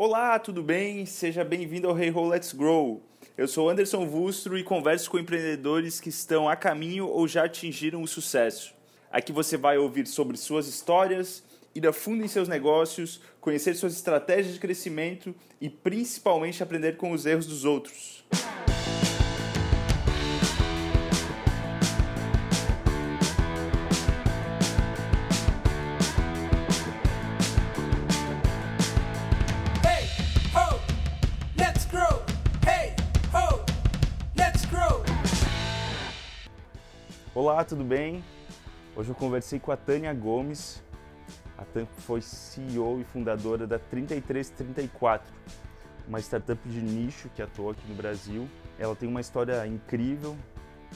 Olá, tudo bem? Seja bem-vindo ao Hey Ho Let's Grow. Eu sou Anderson Vustro e converso com empreendedores que estão a caminho ou já atingiram o sucesso. Aqui você vai ouvir sobre suas histórias, ir a fundo em seus negócios, conhecer suas estratégias de crescimento e principalmente aprender com os erros dos outros. Olá, tudo bem? Hoje eu conversei com a Tânia Gomes. A Tânia foi CEO e fundadora da 3334, uma startup de nicho que atua aqui no Brasil. Ela tem uma história incrível,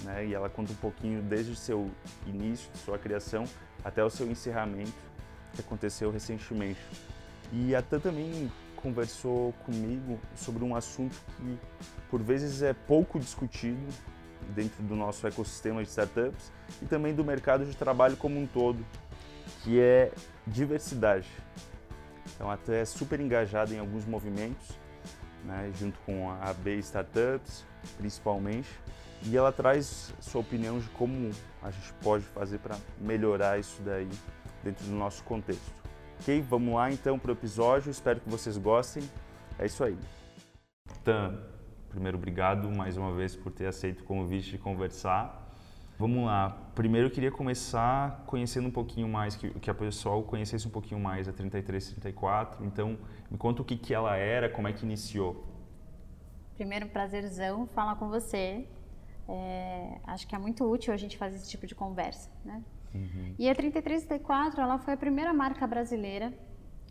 né? E ela conta um pouquinho desde o seu início, sua criação, até o seu encerramento, que aconteceu recentemente. E a Tânia também conversou comigo sobre um assunto que por vezes é pouco discutido dentro do nosso ecossistema de startups e também do mercado de trabalho como um todo, que é diversidade. Então, até é super engajada em alguns movimentos, né, junto com a AB Startups, principalmente, e ela traz sua opinião de como a gente pode fazer para melhorar isso daí dentro do nosso contexto. Ok? Vamos lá então para o episódio, espero que vocês gostem. É isso aí. Tan, primeiro, obrigado mais uma vez por ter aceito o convite de conversar. Vamos lá. Primeiro eu queria começar conhecendo um pouquinho mais, que, que a pessoal conhecesse um pouquinho mais a 3334. Então, me conta o que, que ela era, como é que iniciou. Primeiro, prazerzão falar com você. É, acho que é muito útil a gente fazer esse tipo de conversa, né? E a 3334, ela foi a primeira marca brasileira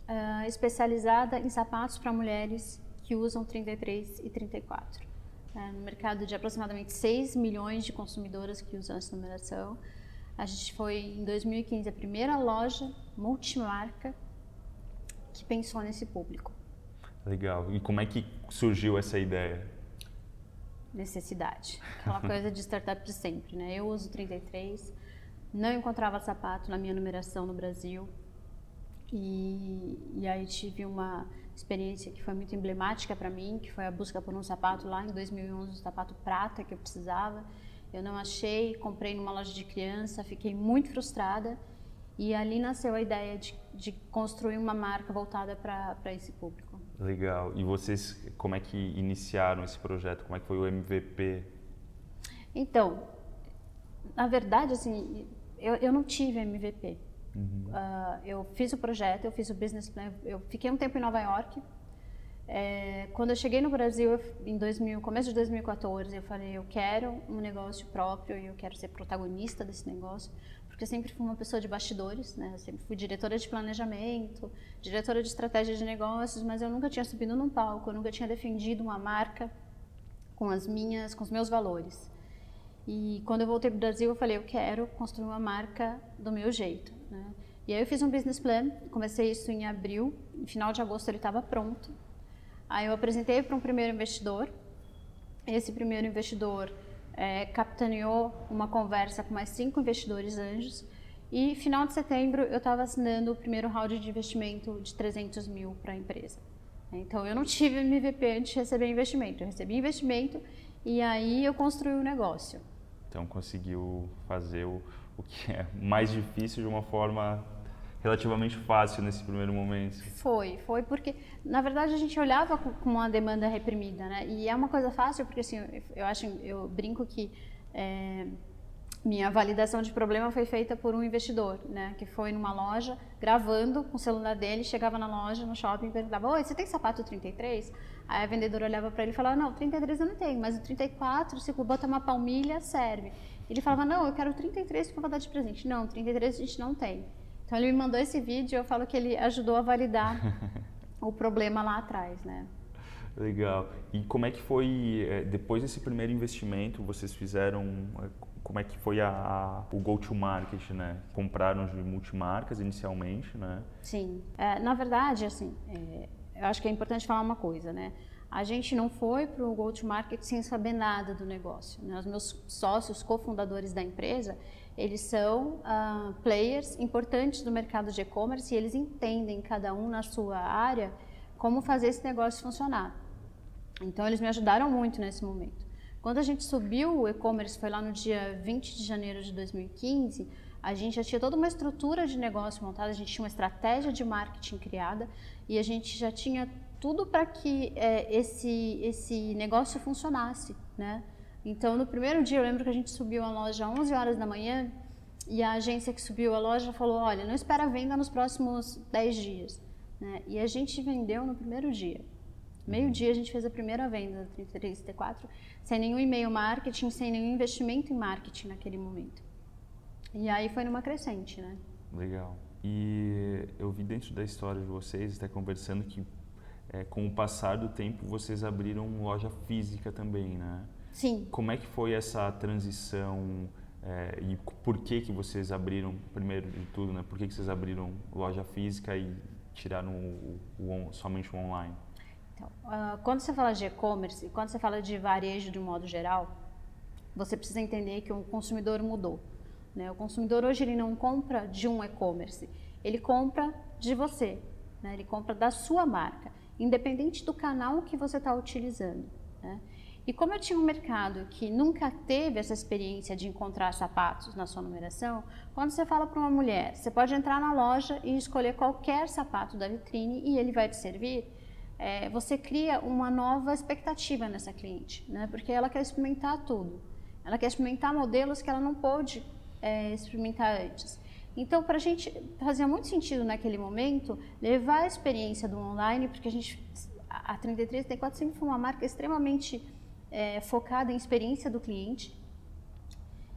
ah, especializada em sapatos para mulheres que usam 33 e 34. É, no mercado de aproximadamente 6 milhões de consumidoras que usam essa numeração. A gente foi, em 2015, a primeira loja multimarca que pensou nesse público. Legal. E como é que surgiu essa ideia? necessidade. Aquela coisa de startup de sempre, né? Eu uso 33, não encontrava sapato na minha numeração no Brasil. E, e aí tive uma experiência que foi muito emblemática para mim, que foi a busca por um sapato lá em 2011, um sapato prata que eu precisava. Eu não achei, comprei numa loja de criança, fiquei muito frustrada. E ali nasceu a ideia de, de construir uma marca voltada para esse público. Legal. E vocês, como é que iniciaram esse projeto? Como é que foi o MVP? Então, na verdade, assim, eu, eu não tive MVP. Ah, eu fiz o projeto, eu fiz o business plan, eu fiquei um tempo em Nova York. É, quando eu cheguei no Brasil, em 2000, começo de 2014, eu falei, eu quero um negócio próprio e eu quero ser protagonista desse negócio, porque eu sempre fui uma pessoa de bastidores, né? Eu sempre fui diretora de planejamento, diretora de estratégia de negócios, mas eu nunca tinha subido num palco, eu nunca tinha defendido uma marca com as minhas, com os meus valores. E quando eu voltei para o Brasil, eu falei, eu quero construir uma marca do meu jeito. Né? E aí eu fiz um business plan, comecei isso em abril, no final de agosto ele estava pronto. Aí eu apresentei para um primeiro investidor. Esse primeiro investidor eh, capitaneou uma conversa com mais cinco investidores anjos. E final de setembro eu estava assinando o primeiro round de investimento de 300 mil para a empresa. Então eu não tive MVP antes de receber investimento. Eu recebi investimento e aí eu construí o negócio. Então conseguiu fazer o, o que é mais difícil de uma forma relativamente fácil nesse primeiro momento. Foi, foi porque, na verdade, a gente olhava com uma demanda reprimida, né? E é uma coisa fácil, porque assim, eu- eu acho, eu brinco que é, minha validação de problema foi feita por um investidor, né? Que foi numa loja, gravando com o celular dele, chegava na loja, no shopping, e perguntava, oi, você tem sapato 33? Aí a vendedora olhava para ele e falava, não, 33 eu não tenho, mas o 34, se botar uma palmilha, serve. Ele falava, não, eu quero o 33 porque eu vou dar de presente. Não, 33 a gente não tem. Então ele me mandou esse vídeo e eu falo que ele ajudou a validar o problema lá atrás, né? Legal. E como é que foi, eh, depois desse primeiro investimento, vocês fizeram, eh, como é que foi a, a- o go-to-market, né? Compraram de multimarcas inicialmente, né? Sim. É, na verdade, assim, é, eu acho que é importante falar uma coisa, né? A gente não foi para o go-to-market sem saber nada do negócio. Né? Os meus sócios, cofundadores da empresa, eles são ah, players importantes do mercado de e-commerce e eles entendem, cada um na sua área, como fazer esse negócio funcionar. Então eles me ajudaram muito nesse momento. Quando a gente subiu o e-commerce, foi lá no dia 20 de janeiro de 2015, a gente já tinha toda uma estrutura de negócio montada, a gente tinha uma estratégia de marketing criada e a gente já tinha tudo para que é, esse, esse negócio funcionasse, né? Então, no primeiro dia, eu lembro que a gente subiu a loja às 11 horas da manhã e a agência que subiu a loja falou, olha, não espera venda nos próximos 10 dias. Né? E a gente vendeu no primeiro dia. Meio-dia a gente fez a primeira venda da 3334, sem nenhum e-mail marketing, sem nenhum investimento em marketing naquele momento. E aí foi numa crescente, né? Legal. E eu vi dentro da história de vocês, até conversando, que é, com o passar do tempo vocês abriram loja física também, né? Sim. Como é que foi essa transição é, e por que que vocês abriram, primeiro de tudo, né? Por que, que vocês abriram loja física e tiraram o, o, somente o online? Então, uh, quando você fala de e-commerce, quando você fala de varejo de um modo geral, você precisa entender que o consumidor mudou. Né? O consumidor hoje ele não compra de um e-commerce, ele compra de você, né? ele compra da sua marca, independente do canal que você está utilizando. Né? E como eu tinha um mercado que nunca teve essa experiência de encontrar sapatos na sua numeração, quando você fala para uma mulher, você pode entrar na loja e escolher qualquer sapato da vitrine e ele vai te servir, é, você cria uma nova expectativa nessa cliente, né? porque ela quer experimentar tudo. Ela quer experimentar modelos que ela não pôde é, experimentar antes. Então, para a gente fazia muito sentido naquele momento levar a experiência do online, porque a gente a 33 T4 sempre foi uma marca extremamente é, focada em experiência do cliente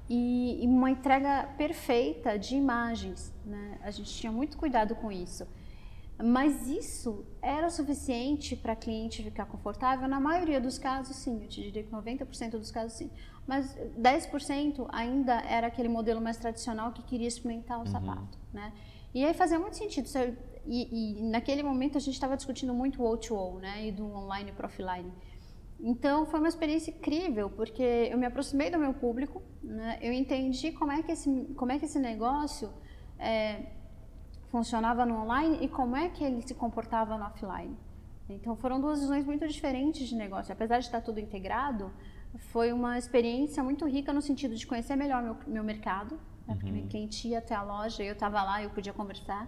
e, e, uma entrega perfeita de imagens. Né? A gente tinha muito cuidado com isso. Mas isso era o suficiente para a cliente ficar confortável? Na maioria dos casos, sim. Eu te diria que 90% dos casos, sim. Mas 10% ainda era aquele modelo mais tradicional que queria experimentar o uhum. sapato. Né? E aí fazia muito sentido. E, e naquele momento a gente estava discutindo muito o O2O, né? E do online para offline. Então foi uma experiência incrível, porque eu me aproximei do meu público, né? eu entendi como é que esse, como é que esse negócio é, funcionava no online e como é que ele se comportava no offline. Então foram duas visões muito diferentes de negócio. Apesar de estar tudo integrado, foi uma experiência muito rica no sentido de conhecer melhor meu, meu mercado, né? porque uhum. quem ia até a loja, eu estava lá, eu podia conversar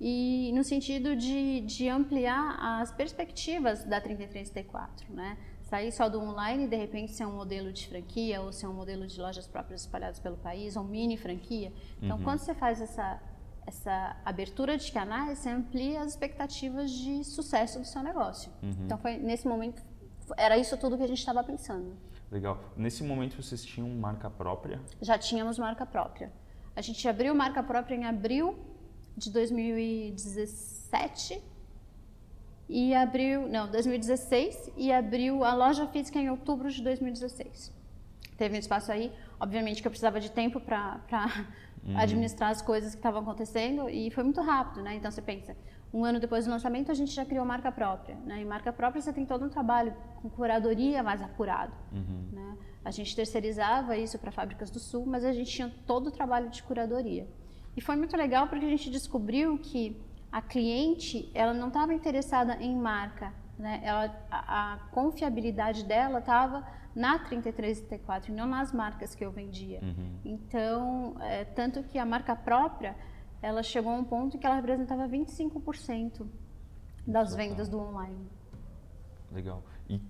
e no sentido de, de ampliar as perspectivas da 33T4, né? sair só do online e de repente ser um modelo de franquia ou ser um modelo de lojas próprias espalhadas pelo país, ou mini franquia. Então, uhum. quando você faz essa, essa abertura de canais, você amplia as expectativas de sucesso do seu negócio. Uhum. Então, foi nesse momento, era isso tudo que a gente estava pensando. Legal. Nesse momento, vocês tinham marca própria? Já tínhamos marca própria. A gente abriu marca própria em abril de 2017 e abriu, não, 2016 e abriu a loja física em outubro de 2016. Teve um espaço aí, obviamente que eu precisava de tempo para uhum. administrar as coisas que estavam acontecendo e foi muito rápido, né? Então você pensa, um ano depois do lançamento a gente já criou marca própria, né? E marca própria você tem todo um trabalho com curadoria mais apurado, uhum. né? A gente terceirizava isso para fábricas do sul, mas a gente tinha todo o trabalho de curadoria. E foi muito legal porque a gente descobriu que a cliente ela não estava interessada em marca, né? Ela, a, a confiabilidade dela estava na 33 e 34 e não nas marcas que eu vendia. Uhum. Então, é, tanto que a marca própria ela chegou a um ponto que ela representava 25% das vendas do online. Legal. E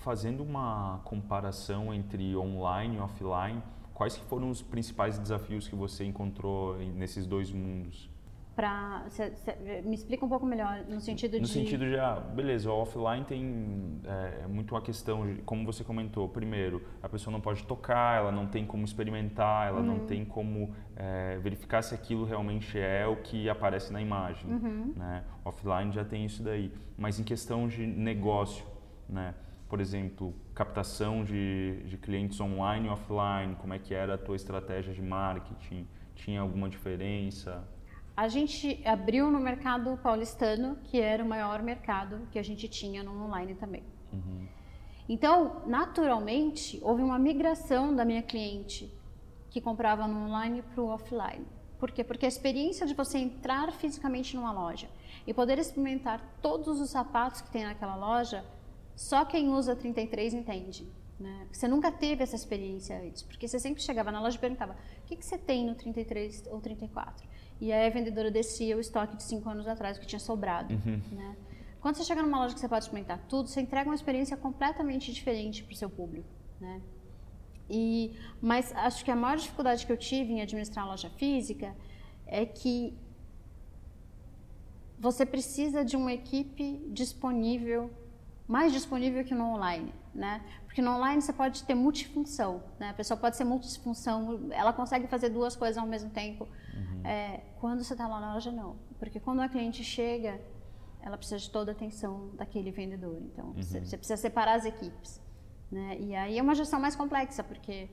fazendo uma comparação entre online e offline, quais foram os principais desafios que você encontrou nesses dois mundos? Pra, cê, cê, me explica um pouco melhor no sentido no de no sentido de ah, beleza o offline tem é, muito a questão de, como você comentou primeiro a pessoa não pode tocar ela não tem como experimentar ela uhum. não tem como é, verificar se aquilo realmente é o que aparece na imagem uhum. né? Offline já tem isso daí. Mas em questão de negócio né? Por exemplo captação de, de clientes online e offline como é que era a tua estratégia de marketing? Tinha alguma diferença a gente abriu no mercado paulistano, que era o maior mercado que a gente tinha no online também. Uhum. Então, naturalmente, houve uma migração da minha cliente que comprava no online para o offline. Por quê? Porque a experiência de você entrar fisicamente numa loja e poder experimentar todos os sapatos que tem naquela loja, só quem usa 33 entende. Né? Você nunca teve essa experiência antes, porque você sempre chegava na loja e perguntava: o que, que você tem no 33 ou 34? E aí a vendedora descia o estoque de cinco anos atrás que tinha sobrado. Né? Quando você chega numa loja que você pode experimentar tudo, você entrega uma experiência completamente diferente para o seu público. Né? E, mas acho que a maior dificuldade que eu tive em administrar a loja física é que você precisa de uma equipe disponível, mais disponível que no online, né? Porque no online você pode ter multifunção, né? A pessoa pode ser multifunção, ela consegue fazer duas coisas ao mesmo tempo. É, quando você está lá na loja, não. Porque quando a cliente chega, ela precisa de toda a atenção daquele vendedor. Então, você, você precisa separar as equipes. Né? E aí é uma gestão mais complexa, porque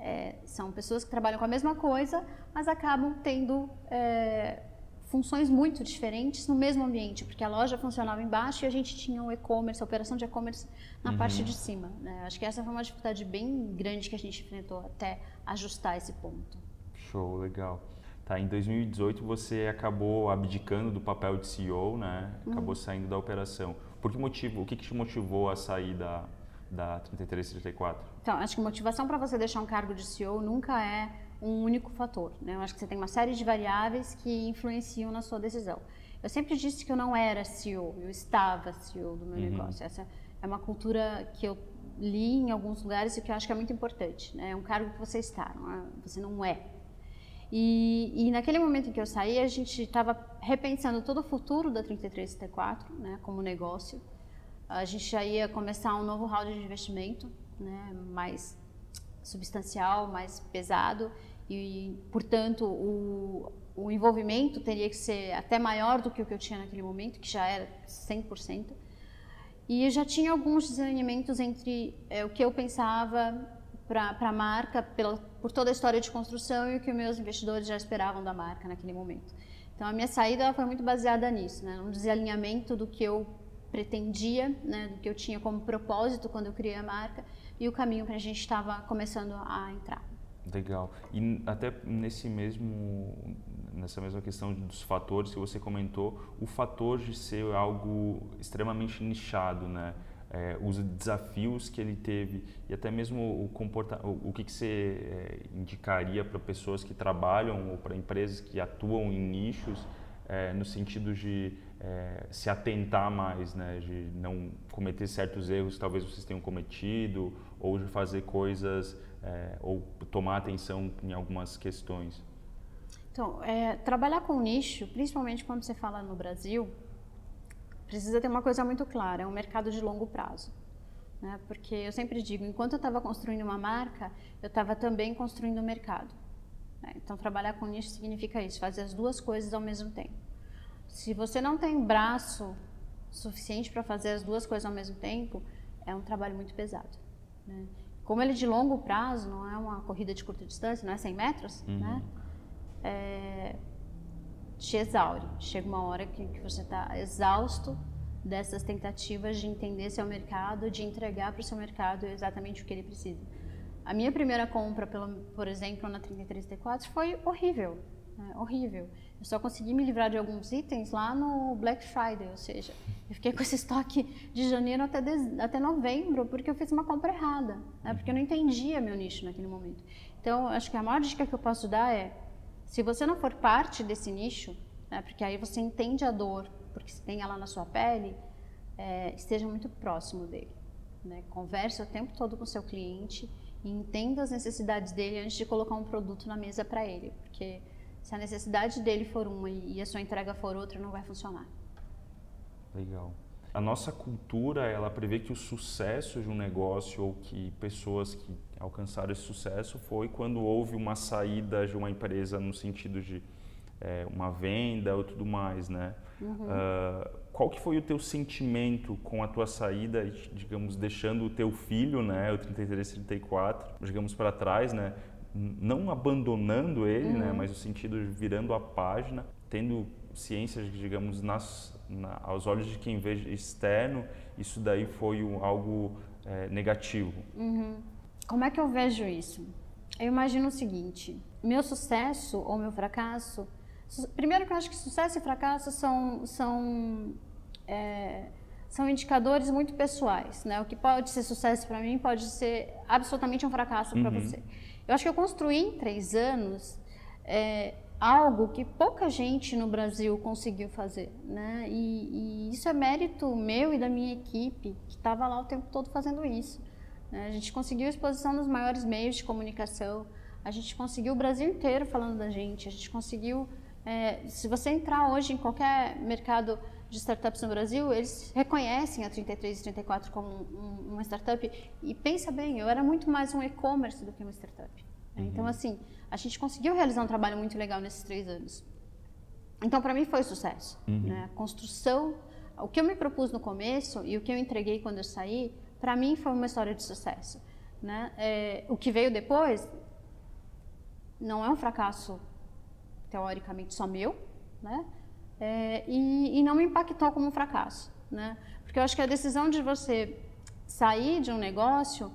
é, são pessoas que trabalham com a mesma coisa, mas acabam tendo é, funções muito diferentes no mesmo ambiente, porque a loja funcionava embaixo e a gente tinha o e-commerce, a operação de e-commerce na parte de cima. Né? Acho que essa foi uma dificuldade bem grande que a gente enfrentou até ajustar esse ponto. Show, legal. Tá, em 2018 você acabou abdicando do papel de CEO, né? Acabou saindo da operação. Por que motivo? O que, que te motivou a sair da, da 3334? Então, acho que motivação para você deixar um cargo de CEO nunca é um único fator. Né? Eu acho que você tem uma série de variáveis que influenciam na sua decisão. Eu sempre disse que eu não era CEO, eu estava CEO do meu negócio. Essa é uma cultura que eu li em alguns lugares e que eu acho que é muito importante. Né? É um cargo que você está, não é- você não é. E, e naquele momento em que eu saí, a gente estava repensando todo o futuro da 3334, né, como negócio. A gente já ia começar um novo round de investimento, né, mais substancial, mais pesado e, portanto, o, o envolvimento teria que ser até maior do que o que eu tinha naquele momento, que já era 100%. E eu já tinha alguns desalinhamentos entre eh, o que eu pensava para a marca, pela, por toda a história de construção e o que meus investidores já esperavam da marca naquele momento. Então, a minha saída foi muito baseada nisso, né? um desalinhamento do que eu pretendia, né? do que eu tinha como propósito quando eu criei a marca e o caminho que a gente estava começando a entrar. Legal. E até nesse mesmo nessa mesma questão dos fatores que você comentou, o fator de ser algo extremamente nichado, né? É, os desafios que ele teve e até mesmo o comporta o, o que, que você é, indicaria para pessoas que trabalham ou para empresas que atuam em nichos é, no sentido de é, se atentar mais, né, de não cometer certos erros que talvez vocês tenham cometido ou de fazer coisas é, ou tomar atenção em algumas questões. Então, é, trabalhar com nicho, principalmente quando você fala no Brasil, precisa ter uma coisa muito clara: é um mercado de longo prazo. Né? Porque eu sempre digo, enquanto eu estava construindo uma marca, eu estava também construindo um mercado. né? Então, trabalhar com nicho significa isso, fazer as duas coisas ao mesmo tempo. Se você não tem braço suficiente para fazer as duas coisas ao mesmo tempo, é um trabalho muito pesado. né? Como ele é de longo prazo, não é uma corrida de curta distância, não é 100 metros, né? É, te exaure. Chega uma hora que, que você está exausto dessas tentativas de entender seu mercado, de entregar para o seu mercado exatamente o que ele precisa. A minha primeira compra, pelo, por exemplo, na 33T4 foi horrível, né? horrível. Eu só consegui me livrar de alguns itens lá no Black Friday, ou seja, eu fiquei com esse estoque de janeiro até, dez- até novembro porque eu fiz uma compra errada, né? porque eu não entendia meu nicho naquele momento. Então, acho que a maior dica que eu posso dar é se você não for parte desse nicho, né, porque aí você entende a dor, porque você tem ela na sua pele, é, esteja muito próximo dele. Né? Converse o tempo todo com seu cliente e entenda as necessidades dele antes de colocar um produto na mesa para ele, porque se a necessidade dele for uma e a sua entrega for outra, não vai funcionar. Legal. A nossa cultura, ela prevê que o sucesso de um negócio ou que pessoas que alcançaram esse sucesso foi quando houve uma saída de uma empresa no sentido de é, uma venda ou tudo mais, né? Ah, qual que foi o teu sentimento com a tua saída, digamos, deixando o teu filho, né, o 33, 34, digamos, para trás, né? Não abandonando ele, né, mas no sentido de virando a página, tendo ciência, digamos, nas, na, aos olhos de quem vê externo, isso daí foi um- algo é, negativo. Como é que eu vejo isso? Eu imagino o seguinte: meu sucesso ou meu fracasso. Primeiro que eu acho que sucesso e fracasso são, são, é, são indicadores muito pessoais. Né? O que pode ser sucesso para mim pode ser absolutamente um fracasso para você. Eu acho que eu construí em três anos é, algo que pouca gente no Brasil conseguiu fazer, né? E, e isso é mérito meu e da minha equipe que estava lá o tempo todo fazendo isso. né? A gente conseguiu exposição nos maiores meios de comunicação, a gente conseguiu o Brasil inteiro falando da gente, a gente conseguiu. é, se você entrar hoje em qualquer mercado de startups no Brasil, eles reconhecem a 33 e 34 como um- uma startup. E pensa bem, eu era muito mais um e-commerce do que uma startup. né? Então, assim, a gente conseguiu realizar um trabalho muito legal nesses três anos. Então, para mim, foi sucesso. Né? A construção, o que eu me propus no começo e o que eu entreguei quando eu saí, para mim foi uma história de sucesso. Né? É, o que veio depois não é um fracasso teoricamente só meu, né? É, e, e não me impactou como um fracasso, né? Porque eu acho que a decisão de você sair de um negócio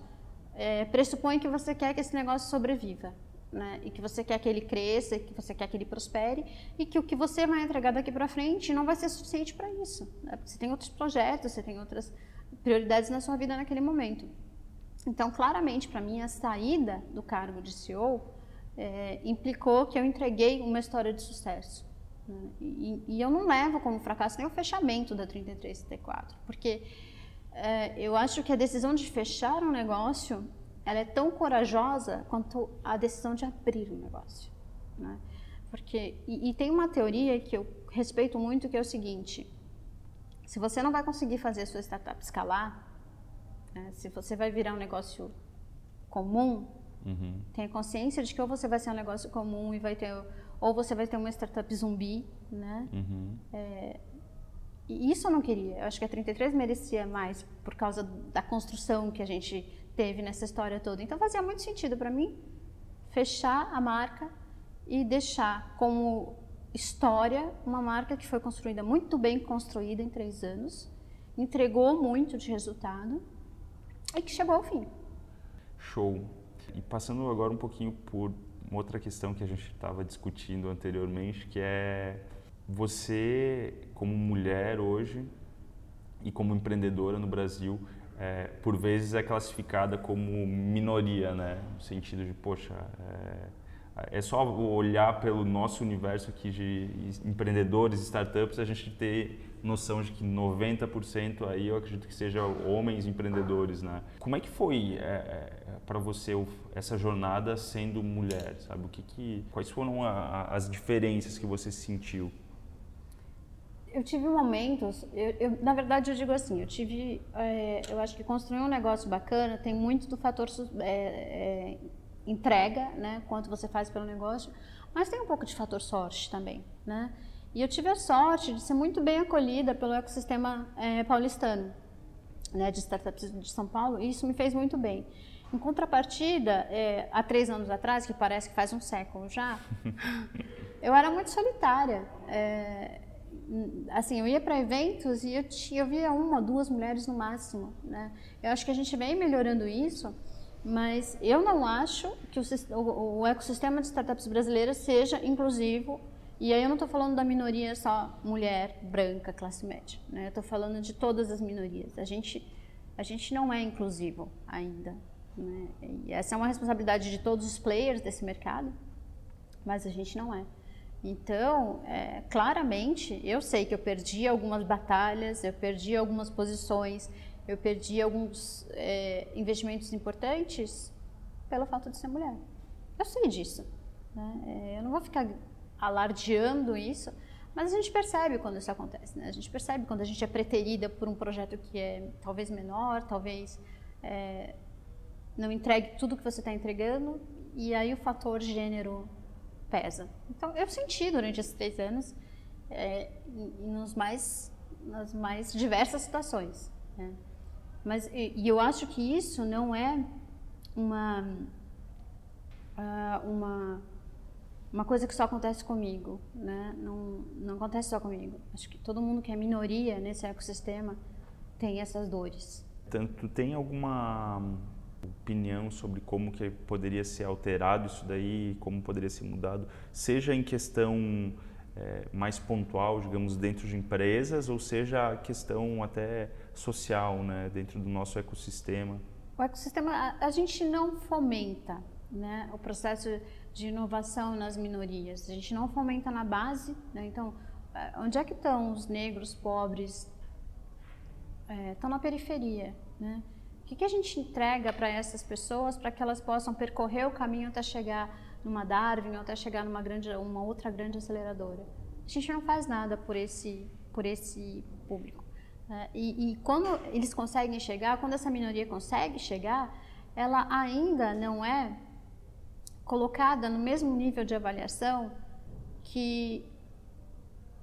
é, pressupõe que você quer que esse negócio sobreviva, né? E que você quer que ele cresça, que você quer que ele prospere e que o que você vai entregar daqui para frente não vai ser suficiente para isso, né? Porque você tem outros projetos, você tem outras prioridades na sua vida naquele momento. Então, claramente, para mim, a saída do cargo de CEO é, implicou que eu entreguei uma história de sucesso. Né? E, e eu não levo como fracasso nem o fechamento da 3334, porque é, eu acho que a decisão de fechar um negócio ela é tão corajosa quanto a decisão de abrir um negócio. Né? Porque, e, e tem uma teoria que eu respeito muito que é o seguinte: se você não vai conseguir fazer a sua startup escalar, né, se você vai virar um negócio comum, tenha consciência de que ou você vai ser um negócio comum e vai ter ou você vai ter uma startup zumbi, né? É, e isso eu não queria. Eu acho que a 33 merecia mais por causa da construção que a gente teve nessa história toda. Então fazia muito sentido para mim fechar a marca e deixar como história uma marca que foi construída muito bem construída em três anos, entregou muito de resultado e que chegou ao fim. Show. E passando agora um pouquinho por uma outra questão que a gente estava discutindo anteriormente, que é você, como mulher hoje e como empreendedora no Brasil, é, por vezes é classificada como minoria, né? No sentido de, poxa, é, é só olhar pelo nosso universo aqui de empreendedores, startups, a gente ter noção de que 90% aí eu acredito que seja homens empreendedores, né? Como é que foi é, para você essa jornada sendo mulher, sabe? O que que, quais foram a- as diferenças que você sentiu? Eu tive momentos, eu, eu- na verdade eu digo assim, eu tive, é, eu acho que construir um negócio bacana tem muito do fator é, é, entrega, né, quanto você faz pelo negócio, mas tem um pouco de fator sorte também, né? E eu tive a sorte de ser muito bem acolhida pelo ecossistema é, paulistano, né, de startups de São Paulo, e isso me fez muito bem. Em contrapartida, é, há três anos atrás, que parece que faz um século já, eu era muito solitária. É, assim, eu ia para eventos e eu, tinha, eu via uma, duas mulheres no máximo. Né? Eu acho que a gente vem melhorando isso, mas eu não acho que o, o- o ecossistema de startups brasileiras seja inclusivo. E aí eu não estou falando da minoria só mulher, branca, classe média. Né? Eu estou falando de todas as minorias. A gente, a gente não é inclusivo ainda. Né? E essa é uma responsabilidade de todos os players desse mercado mas a gente não é. Então, é, claramente, eu sei que eu perdi algumas batalhas, eu perdi algumas posições, eu perdi alguns é, investimentos importantes pelo fato de ser mulher. Eu sei disso. Né? É, eu não vou ficar alardeando isso, mas a gente percebe quando isso acontece. Né? A gente percebe quando a gente é preterida por um projeto que é talvez menor, talvez é, não entregue tudo que você está entregando, e aí o fator gênero pesa. Então, eu senti durante esses três anos, é, nos mais, nas mais diversas situações. né? Mas, e, eu acho que isso não é uma, ah, uma, uma coisa que só acontece comigo. Né? Não, não acontece só comigo. Acho que todo mundo que é minoria nesse ecossistema tem essas dores. Tanto tem alguma opinião sobre como que poderia ser alterado isso daí, como poderia ser mudado, seja em questão é, mais pontual, digamos, dentro de empresas, ou seja a questão até social, né, dentro do nosso ecossistema? O ecossistema, a, a gente não fomenta né, o processo de inovação nas minorias, a gente não fomenta na base, né, então, é, onde é que estão os negros, pobres, é, estão na periferia, né? O que, que a gente entrega para essas pessoas para que elas possam percorrer o caminho até chegar numa Darwin ou até chegar numa grande, uma outra grande aceleradora? A gente não faz nada por esse, por esse público. Né? E, e quando eles conseguem chegar, quando essa minoria consegue chegar, ela ainda não é colocada no mesmo nível de avaliação que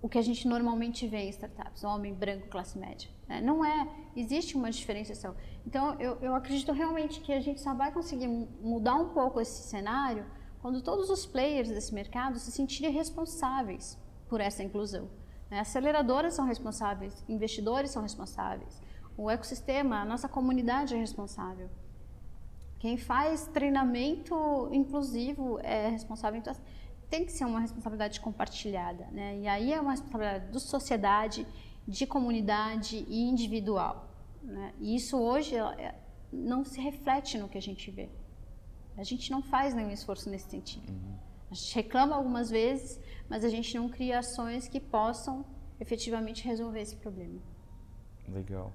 o que a gente normalmente vê em startups, homem branco, classe média. Né? Não é, existe uma diferenciação. Então, eu, eu acredito realmente que a gente só vai conseguir mudar um pouco esse cenário quando todos os players desse mercado se sentirem responsáveis por essa inclusão. Né? Aceleradoras são responsáveis, investidores são responsáveis, o ecossistema, a nossa comunidade é responsável. Quem faz treinamento inclusivo é responsável. Então, tem que ser uma responsabilidade compartilhada, né? E aí é uma responsabilidade da sociedade, de comunidade e individual. Né? E isso hoje é, não se reflete no que a gente vê. A gente não faz nenhum esforço nesse sentido. Uhum. A gente reclama algumas vezes, mas a gente não cria ações que possam efetivamente resolver esse problema. Legal.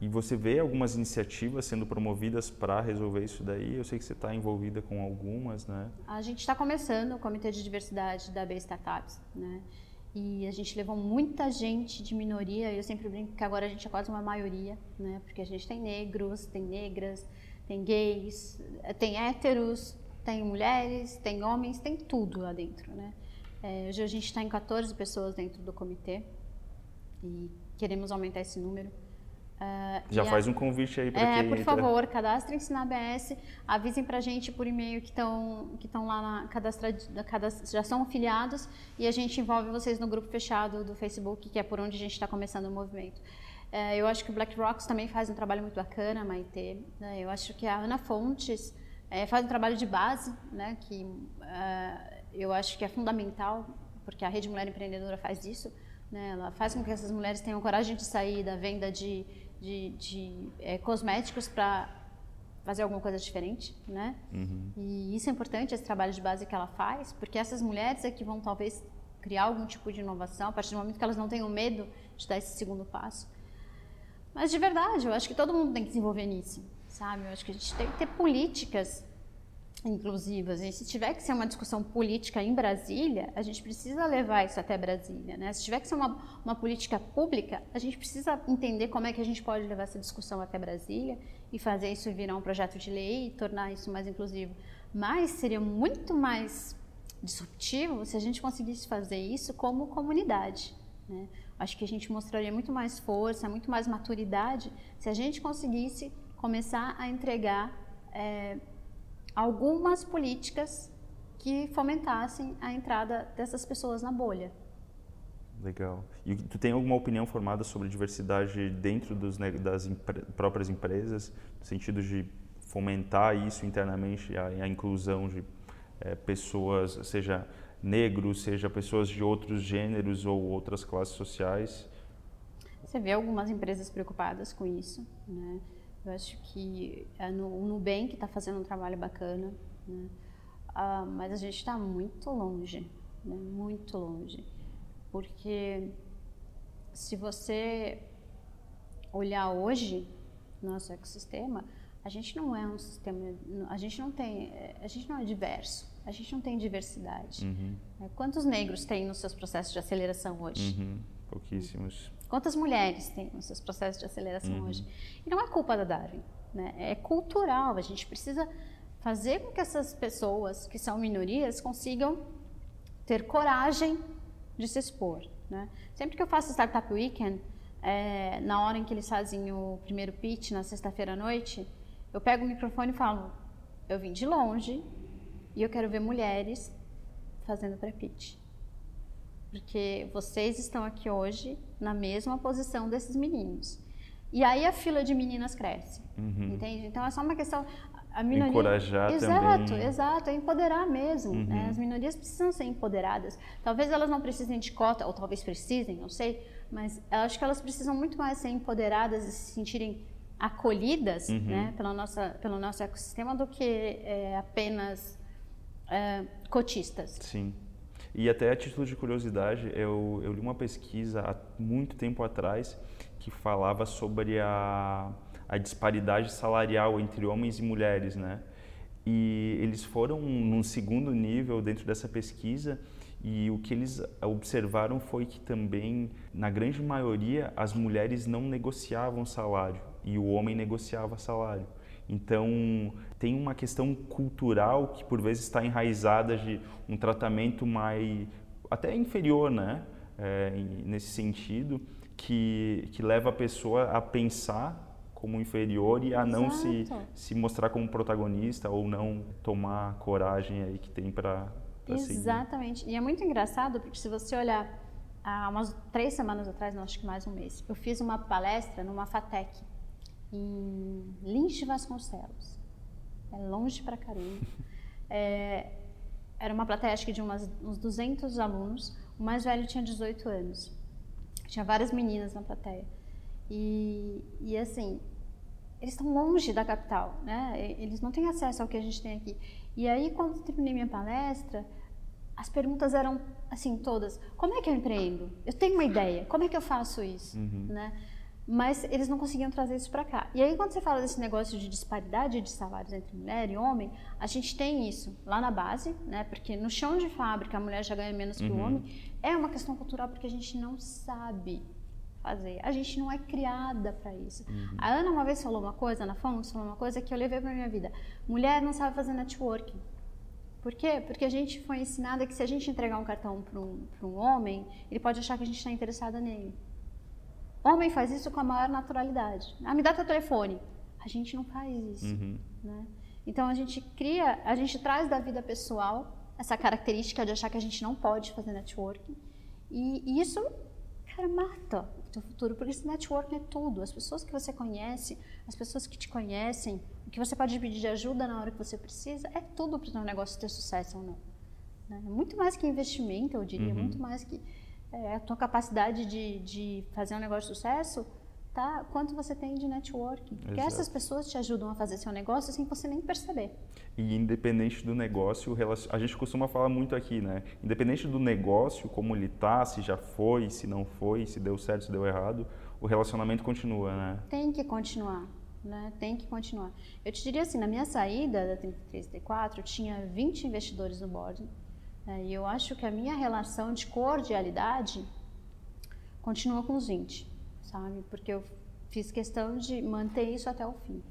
E você vê algumas iniciativas sendo promovidas para resolver isso daí? Eu sei que você está envolvida com algumas, né? A gente está começando o Comitê de Diversidade da B Startups, né? E a gente levou muita gente de minoria. Eu sempre brinco que agora a gente é quase uma maioria, né? Porque a gente tem negros, tem negras, tem gays, tem héteros, tem mulheres, tem homens, tem tudo lá dentro, né? É, hoje a gente está em 14 pessoas dentro do comitê e queremos aumentar esse número. Uh, Já faz a... um convite aí para é, quem por favor, cadastrem-se na ABS, avisem para a gente por e-mail que estão que estão lá na cadastra, cadastra, já são afiliados e a gente envolve vocês no grupo fechado do Facebook, que é por onde a gente está começando o movimento. Uh, eu acho que o Black Rocks também faz um trabalho muito bacana, Maite. Né? Eu acho que a Ana Fontes é, faz um trabalho de base, né? que uh, eu acho que é fundamental, porque a Rede Mulher Empreendedora faz isso. Né? Ela faz com que essas mulheres tenham coragem de sair da venda de de, de é, cosméticos para fazer alguma coisa diferente, né? Uhum. E isso é importante, esse trabalho de base que ela faz, porque essas mulheres é que vão talvez criar algum tipo de inovação a partir do momento que elas não tenham medo de dar esse segundo passo. Mas de verdade, eu acho que todo mundo tem que se envolver nisso, sabe? Eu acho que a gente tem que ter políticas inclusivas. E se tiver que ser uma discussão política em Brasília, a gente precisa levar isso até Brasília. Né? Se tiver que ser uma, uma política pública, a gente precisa entender como é que a gente pode levar essa discussão até Brasília e fazer isso virar um projeto de lei e tornar isso mais inclusivo. Mas seria muito mais disruptivo se a gente conseguisse fazer isso como comunidade. Né? Acho que a gente mostraria muito mais força, muito mais maturidade se a gente conseguisse começar a entregar é, algumas políticas que fomentassem a entrada dessas pessoas na bolha. Legal. E tu tem alguma opinião formada sobre diversidade dentro dos, das próprias empresas, no sentido de fomentar isso internamente, a, a inclusão de é, pessoas, seja negros, seja pessoas de outros gêneros ou outras classes sociais? Você vê algumas empresas preocupadas com isso, né? Eu acho que é no, o Nubank está fazendo um trabalho bacana, né? ah, mas a gente está muito longe, né? muito longe. Porque se você olhar hoje nosso ecossistema, a gente não é um sistema, a gente não tem, a gente não é diverso, a gente não tem diversidade. Uhum. Quantos negros tem nos seus processos de aceleração hoje? Uhum. Pouquíssimos. Quantas mulheres tem nos seus processos de aceleração uhum. hoje? E não é culpa da Darwin, né? é cultural. A gente precisa fazer com que essas pessoas, que são minorias, consigam ter coragem de se expor. Né? Sempre que eu faço Startup Weekend, é, na hora em que eles fazem o primeiro pitch, na sexta-feira à noite, eu pego o microfone e falo: eu vim de longe e eu quero ver mulheres fazendo pré-pitch porque vocês estão aqui hoje na mesma posição desses meninos. E aí a fila de meninas cresce, uhum. entende? Então é só uma questão. a minoria... Encorajar exato, também. Exato, é empoderar mesmo. Uhum. né? As minorias precisam ser empoderadas. Talvez elas não precisem de cota, ou talvez precisem, não sei, mas acho que elas precisam muito mais ser empoderadas e se sentirem acolhidas Uhum. né, pela nossa, pelo nosso ecossistema do que é, apenas é, cotistas. Sim. E até a título de curiosidade, eu, eu li uma pesquisa há muito tempo atrás que falava sobre a, a disparidade salarial entre homens e mulheres, né? E eles foram num segundo nível dentro dessa pesquisa e o que eles observaram foi que também, na grande maioria, as mulheres não negociavam salário e o homem negociava salário. Então, tem uma questão cultural que por vezes está enraizada de um tratamento mais até inferior, né? É, nesse sentido, que, que leva a pessoa a pensar como inferior e a não se, se mostrar como protagonista ou não tomar a coragem aí que tem para seguir. Exatamente. E é muito engraçado porque se você olhar há umas três semanas atrás, não acho que mais um mês, eu fiz uma palestra numa FATEC em Lins de Vasconcelos. É longe pra caramba. É, era uma plateia acho que de umas, uns 200 alunos. O mais velho tinha 18 anos. Tinha várias meninas na plateia. E, e assim, eles estão longe da capital, né? Eles não têm acesso ao que a gente tem aqui. E aí, quando eu terminei minha palestra, as perguntas eram assim todas: como é que eu empreendo? Eu tenho uma ideia. Como é que eu faço isso? Né? Mas eles não conseguiam trazer isso para cá. E aí, quando você fala desse negócio de disparidade de salários entre mulher e homem, a gente tem isso lá na base, né? Porque no chão de fábrica a mulher já ganha menos que o Uhum. homem. É uma questão cultural porque a gente não sabe fazer. A gente não é criada para isso. A Ana uma vez falou uma coisa, na Fomos falou uma coisa que eu levei para minha vida. Mulher não sabe fazer networking. Por quê? Porque a gente foi ensinada que se a gente entregar um cartão para um, pra um homem, ele pode achar que a gente está interessada nele. Homem faz isso com a maior naturalidade. Ah, me dá teu telefone. A gente não faz isso. Uhum. né? Então a gente cria, a gente traz da vida pessoal essa característica de achar que a gente não pode fazer networking. E, e isso, cara, mata o teu futuro, porque esse networking é tudo. As pessoas que você conhece, as pessoas que te conhecem, o que você pode pedir de ajuda na hora que você precisa, é tudo para o teu negócio ter sucesso ou não. né? Muito mais que investimento, eu diria, Uhum. muito mais que é, a tua capacidade de, de fazer um negócio de sucesso, tá? Quanto você tem de networking. Porque Exato. essas pessoas te ajudam a fazer seu negócio sem você nem perceber. E independente do negócio, a gente costuma falar muito aqui, né? Independente do negócio, como ele tá, se já foi, se não foi, se deu certo, se deu errado, o relacionamento continua, né? Tem que continuar, né? Tem que continuar. Eu te diria assim, na minha saída da 33 34, tinha 20 investidores no board. Né? E eu acho que a minha relação de cordialidade continua com os 20, sabe? Porque eu fiz questão de manter isso até o fim.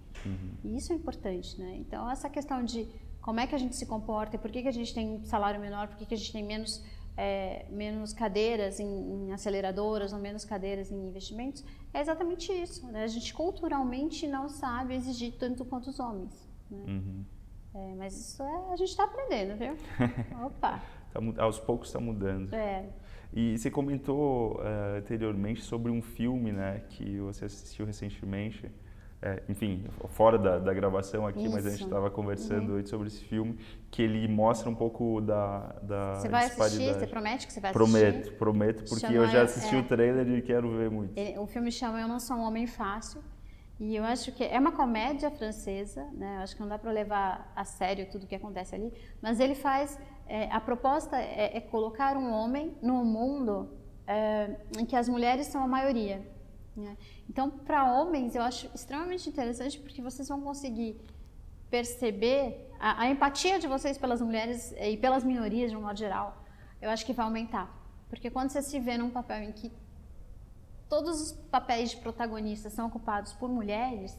E isso é importante, né? Então, essa questão de como é que a gente se comporta, e por que, que a gente tem salário menor, por que, que a gente tem menos, é, menos cadeiras em, em aceleradoras ou menos cadeiras em investimentos, é exatamente isso. Né? A gente culturalmente não sabe exigir tanto quanto os homens. Né? Uhum. É, mas isso é, a gente está aprendendo, viu? Opa! Tá aos poucos está mudando. É, E você comentou eh, anteriormente sobre um filme, né, que você assistiu recentemente. É, enfim, fora da, da gravação aqui, mas a gente Isso. Uhum. estava conversando hoje sobre esse filme, que ele mostra um pouco da, da você vai assistir? Você promete que você vai assistir? Prometo, prometo, porque Chama- eu já assisti é. o trailer e quero ver muito. Ele- o filme chama Eu Não Sou um Homem Fácil. E eu acho que é uma comédia francesa, né? Eu acho que não dá para levar a sério tudo que acontece ali. Mas ele faz. é, a proposta é, é colocar um homem num mundo é, em que as mulheres são a maioria. né? Então, para homens, eu acho extremamente interessante porque vocês vão conseguir perceber a, a empatia de vocês pelas mulheres e pelas minorias de um modo geral. Eu acho que vai aumentar. Porque quando você se vê num papel em que todos os papéis de protagonista são ocupados por mulheres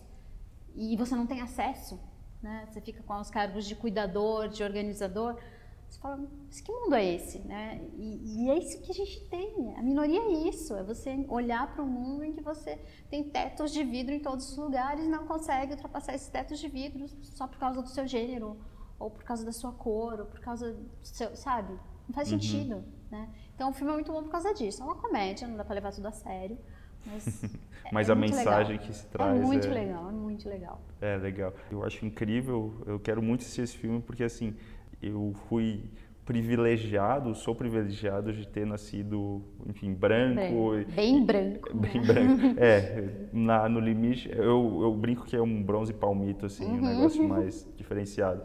e você não tem acesso, né? Você fica com os cargos de cuidador, de organizador. Você fala, mas que mundo é esse, né? E, e é isso que a gente tem. A minoria é isso, é você olhar para um mundo em que você tem tetos de vidro em todos os lugares e não consegue ultrapassar esses tetos de vidro só por causa do seu gênero, ou por causa da sua cor, ou por causa do seu, sabe? Não faz sentido, né? Então o filme é muito bom por causa disso. É uma comédia, não dá para levar tudo a sério, mas Mas é a mensagem legal. que se traz é muito é- legal, é muito legal. É, legal. Eu acho incrível, eu quero muito assistir esse filme porque, assim, eu fui privilegiado, sou privilegiado de ter nascido, enfim, branco. Bem branco. Bem né? branco. É, na, no limite, eu, eu brinco que é um bronze palmito, assim, um negócio mais diferenciado.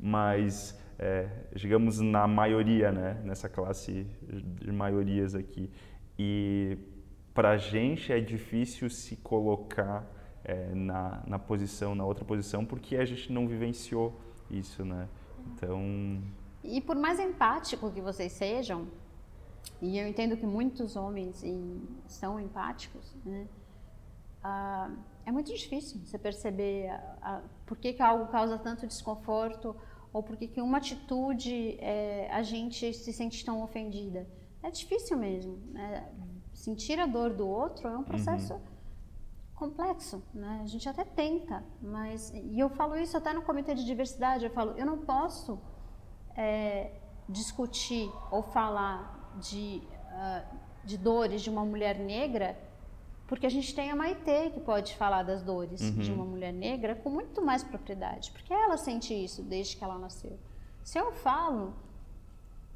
Mas, é, digamos, na maioria, né, nessa classe de maiorias aqui. E pra gente é difícil se colocar é, na, na posição, na outra posição, porque a gente não vivenciou isso, né? Então, E por mais empático que vocês sejam, e eu entendo que muitos homens são empáticos, né? ah, é muito difícil você perceber a- a- por que, que algo causa tanto desconforto ou por que, que uma atitude eh, a gente se sente tão ofendida. É difícil mesmo. Né? Sentir a dor do outro é um processo complexo, né? A gente até tenta, mas e eu falo isso até no comitê de diversidade. Eu falo, eu não posso é, discutir ou falar de, ah, de dores de uma mulher negra, porque a gente tem a Maitê que pode falar das dores de uma mulher negra com muito mais propriedade, porque ela sente isso desde que ela nasceu. Se eu falo,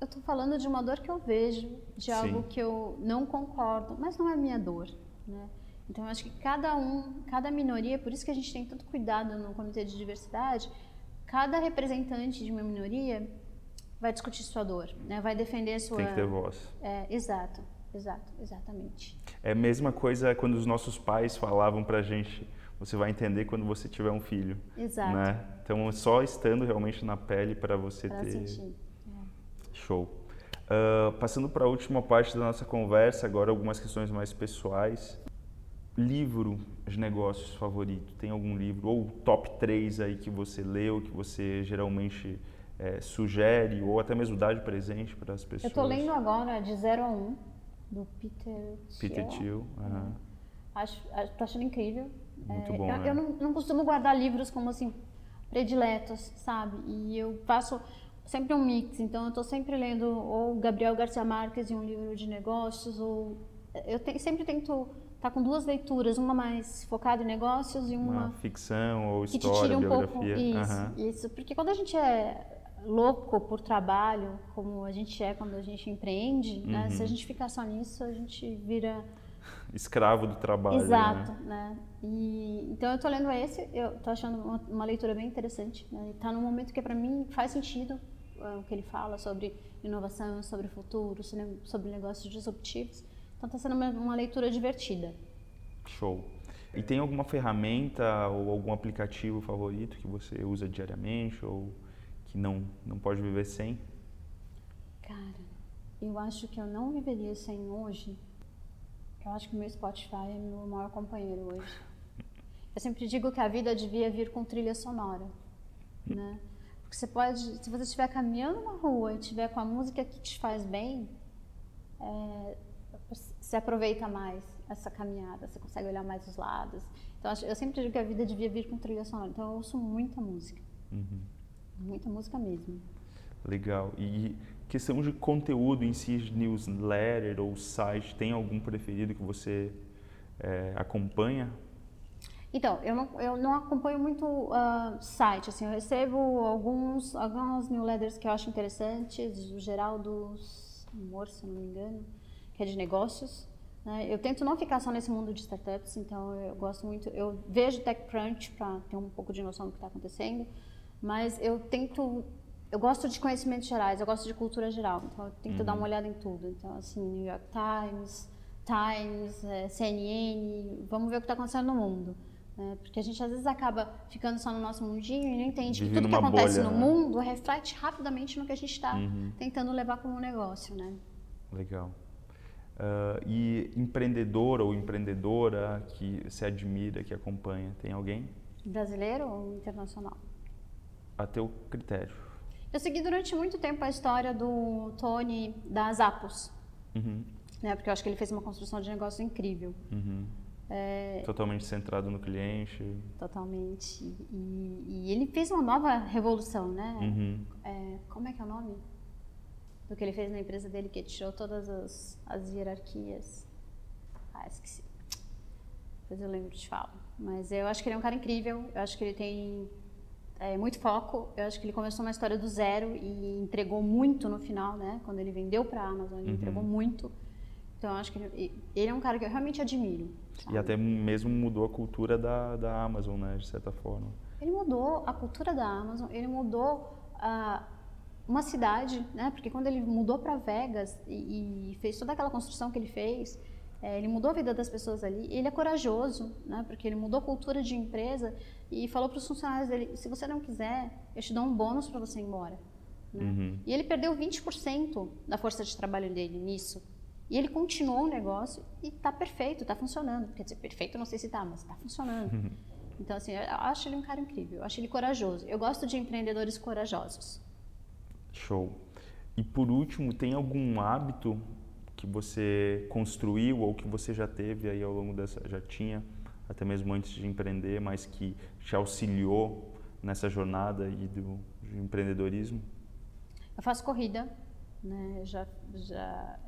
eu estou falando de uma dor que eu vejo, de algo Sim. que eu não concordo, mas não é minha dor, né? Então eu acho que cada um, cada minoria, por isso que a gente tem tanto cuidado no comitê de diversidade, cada representante de uma minoria vai discutir sua dor, né? Vai defender a sua tem que ter voz. é, exato, exato, exatamente. É a mesma coisa quando os nossos pais falavam pra gente, você vai entender quando você tiver um filho. Exato. Né? Então, só estando realmente na pele para você Pra ter... sentir. Show. Ah, passando para a última parte da nossa conversa, agora algumas questões mais pessoais. Livro de negócios favorito? Tem algum livro? Ou top 3 aí que você leu, que você geralmente eh, sugere, ou até mesmo dá de presente para as pessoas? Eu estou lendo agora de 0 a 1 um, do Peter Peter Thiel. Aham. Acho, acho, tô achando incrível. Muito É, bom, eu, né? eu não, não costumo guardar livros como assim, prediletos, sabe? E eu faço sempre um mix. Então, eu estou sempre lendo ou Gabriel Garcia Marques em um livro de negócios, ou eu te- sempre tento estar com duas leituras, uma mais focada em negócios e Uma uma ficção ou que te história, tire um biografia. pouco isso, aham. isso, porque quando a gente é louco por trabalho, como a gente é quando a gente empreende, né? Uhum. Se a gente ficar só nisso, a gente vira Escravo do trabalho. Exato, né? né? E, então eu tô lendo esse, eu tô achando uma, uma leitura bem interessante. Né? E tá num momento que para mim faz sentido é, o que ele fala sobre inovação, sobre futuro, sobre- negócios disruptivos. Então tá sendo uma, uma leitura divertida. Show. E tem alguma ferramenta ou algum aplicativo favorito que você usa diariamente ou que não, não pode viver sem? Cara, eu acho que eu não viveria sem hoje. Eu acho que o meu Spotify é meu maior companheiro hoje. Eu sempre digo que a vida devia vir com trilha sonora, né? Porque você pode, se você estiver caminhando na rua e estiver com a música que te faz bem, é, você aproveita mais essa caminhada, você consegue olhar mais os lados. Então, eu sempre digo que a vida devia vir com trilha sonora. Então, eu ouço muita música, Uhum. Muita música mesmo. Legal. E questão de conteúdo em si, de newsletter ou site, tem algum preferido que você eh, acompanha? Então, eu não, eu não acompanho muito ah, site, assim, eu recebo alguns, algumas newsletters que eu acho interessantes, o Geraldo Amor, se não me engano, que é de negócios. né? Eu tento não ficar só nesse mundo de startups, então eu gosto muito, eu vejo TechCrunch para ter um pouco de noção do que está acontecendo, mas eu tento, eu gosto de conhecimentos gerais, eu gosto de cultura geral, então eu tento dar uma olhada em tudo. Então, assim, New York Times, Times, eh, CNN, vamos ver o que está acontecendo no mundo. né? Porque a gente às vezes acaba ficando só no nosso mundinho e não entende Vive que tudo que acontece bolha, no né? mundo reflete rapidamente no que a gente está Uhum. tentando levar como negócio, né? Legal. Ah, e empreendedor ou empreendedora que você admira, que acompanha, tem alguém? Brasileiro ou internacional? A teu critério. Eu segui durante muito tempo a história do Tony das Apos, Uhum. né? Porque eu acho que ele fez uma construção de negócio incrível. Uhum. É, Totalmente centrado no cliente. totalmente. E, e ele fez uma nova revolução, né? Uhum. É, como é que é o nome? Do que ele fez na empresa dele, que tirou todas as, as hierarquias. Ah, esqueci. Depois eu lembro, te falo. Mas eu acho que ele é um cara incrível, eu acho que ele tem é, muito foco, eu acho que ele começou uma história do zero e entregou muito no final, né? Quando ele vendeu para a Amazon, ele Uhum. entregou muito. Então eu acho que ele, ele é um cara que eu realmente admiro. E sabe? até mesmo mudou a cultura da, da Amazon, né? De certa forma. Ele mudou a cultura da Amazon, ele mudou ah, uma cidade, né? Porque quando ele mudou para Vegas e, e fez toda aquela construção que ele fez, eh, ele mudou a vida das pessoas ali. Ele é corajoso, né? Porque ele mudou a cultura de empresa e falou para os funcionários dele: se você não quiser, eu te dou um bônus para você ir embora. né? Uhum. E ele perdeu 20% da força de trabalho dele nisso. E ele continuou o negócio e está perfeito, está funcionando. Quer dizer, perfeito não sei se está, mas está funcionando. Então, assim, eu acho ele um cara incrível, eu acho ele corajoso. Eu gosto de empreendedores corajosos. Show. E por último, tem algum hábito que você construiu ou que você já teve aí ao longo dessa, já tinha, até mesmo antes de empreender, mas que te auxiliou nessa jornada aí do, de empreendedorismo? Eu faço corrida, né? Já já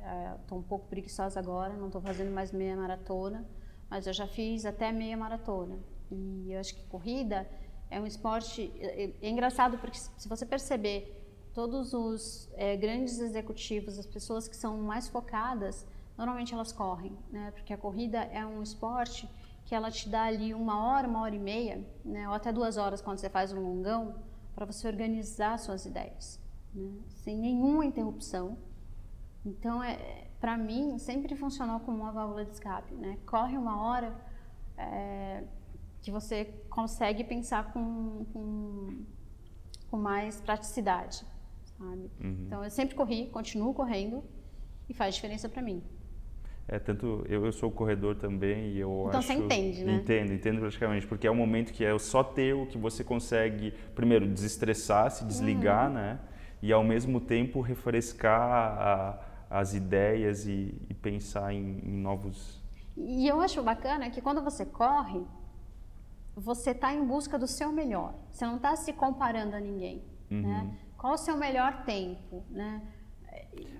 estou um pouco preguiçosa agora, não estou fazendo mais meia maratona, mas eu já fiz até meia maratona. E eu acho que corrida é um esporte é, é- é engraçado porque se você perceber todos os eh, grandes executivos, as pessoas que são mais focadas, normalmente elas correm, né? Porque a corrida é um esporte que ela te dá ali uma hora, uma hora e meia, né? Ou até duas horas quando você faz um longão, para você organizar suas ideias, né? Sem nenhuma interrupção. Então, é, para mim, sempre funcionou como uma válvula de escape, né? Corre uma hora é, que você consegue pensar com, com, com mais praticidade, sabe? Então, eu sempre corri, continuo correndo e faz diferença para mim. É, tanto eu, eu sou corredor também e eu Então acho... você entende, né? Entendo, entendo praticamente, porque é o momento que é só teu que você consegue, primeiro, desestressar, se desligar, Uhum. né? E ao mesmo tempo refrescar a- as ideias e, e pensar em, em novos... E eu acho bacana que quando você corre, você está em busca do seu melhor. Você não está se comparando a ninguém, né? Qual o seu melhor tempo, né?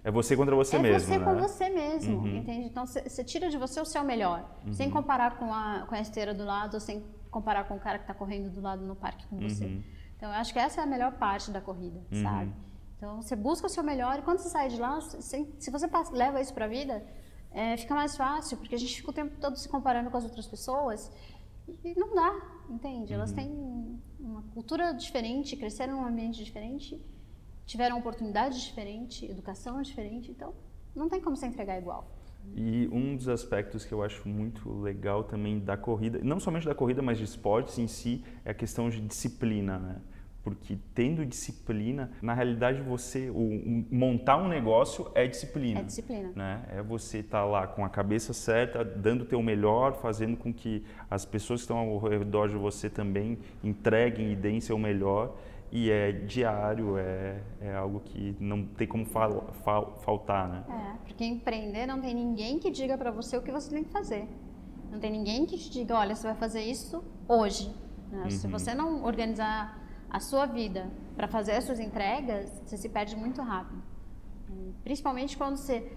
É você contra você é mesmo, você né? com você mesmo, entende? Então você tira de você o seu melhor, sem comparar com a, com a esteira do lado, ou sem comparar com o cara que está correndo do lado no parque com você. Então eu acho que essa é a melhor parte da corrida, sabe? Então você busca o seu melhor e quando você sai de lá, se, se você passa- leva isso para a vida, é, fica mais fácil, porque a gente fica o tempo todo se comparando com as outras pessoas e não dá, entende? Elas têm uma cultura diferente, cresceram num ambiente diferente, tiveram oportunidades diferentes, educação diferente, então não tem como você entregar igual. E um dos aspectos que eu acho muito legal também da corrida, não somente da corrida, mas de esportes em si, é a questão de disciplina, né? Porque tendo disciplina, na realidade você o, montar um negócio é disciplina. É disciplina. Né? É você estar lá com a cabeça certa, dando o teu melhor, fazendo com que as pessoas que estão ao redor de você também entreguem e deem seu melhor. E é diário, é, é algo que não tem como fal- fal- faltar, né? É, porque empreender não tem ninguém que diga para você o que você tem que fazer. Não tem ninguém que te diga, olha, você vai fazer isso hoje. né? Se você não organizar a sua vida para fazer as suas entregas, você se perde muito rápido. Principalmente quando você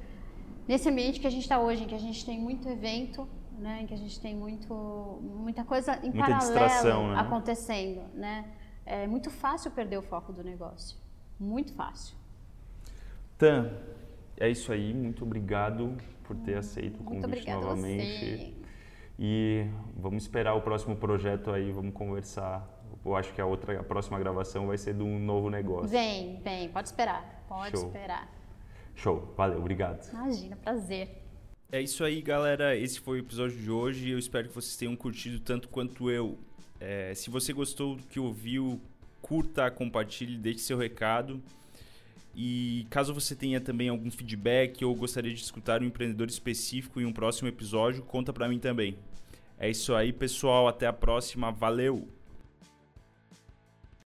nesse ambiente que a gente está hoje, em que a gente tem muito evento, né, em que a gente tem muito muita coisa em Muita paralelo né? acontecendo, né? É muito fácil perder o foco do negócio. Muito fácil. Tan, é isso aí. Muito obrigado por ter aceito o convite novamente. você. E vamos esperar o próximo projeto aí, vamos conversar. Eu acho que a outra, a próxima gravação vai ser de um novo negócio. Vem, vem, pode esperar. Pode Show. esperar. Show, valeu, obrigado. Imagina, prazer. É isso aí, galera. Esse foi o episódio de hoje. Eu espero que vocês tenham curtido tanto quanto eu. É, se você gostou do que ouviu, curta, compartilhe, deixe seu recado. E caso você tenha também algum feedback ou gostaria de escutar um empreendedor específico em um próximo episódio, conta pra mim também. É isso aí, pessoal. Até a próxima. Valeu!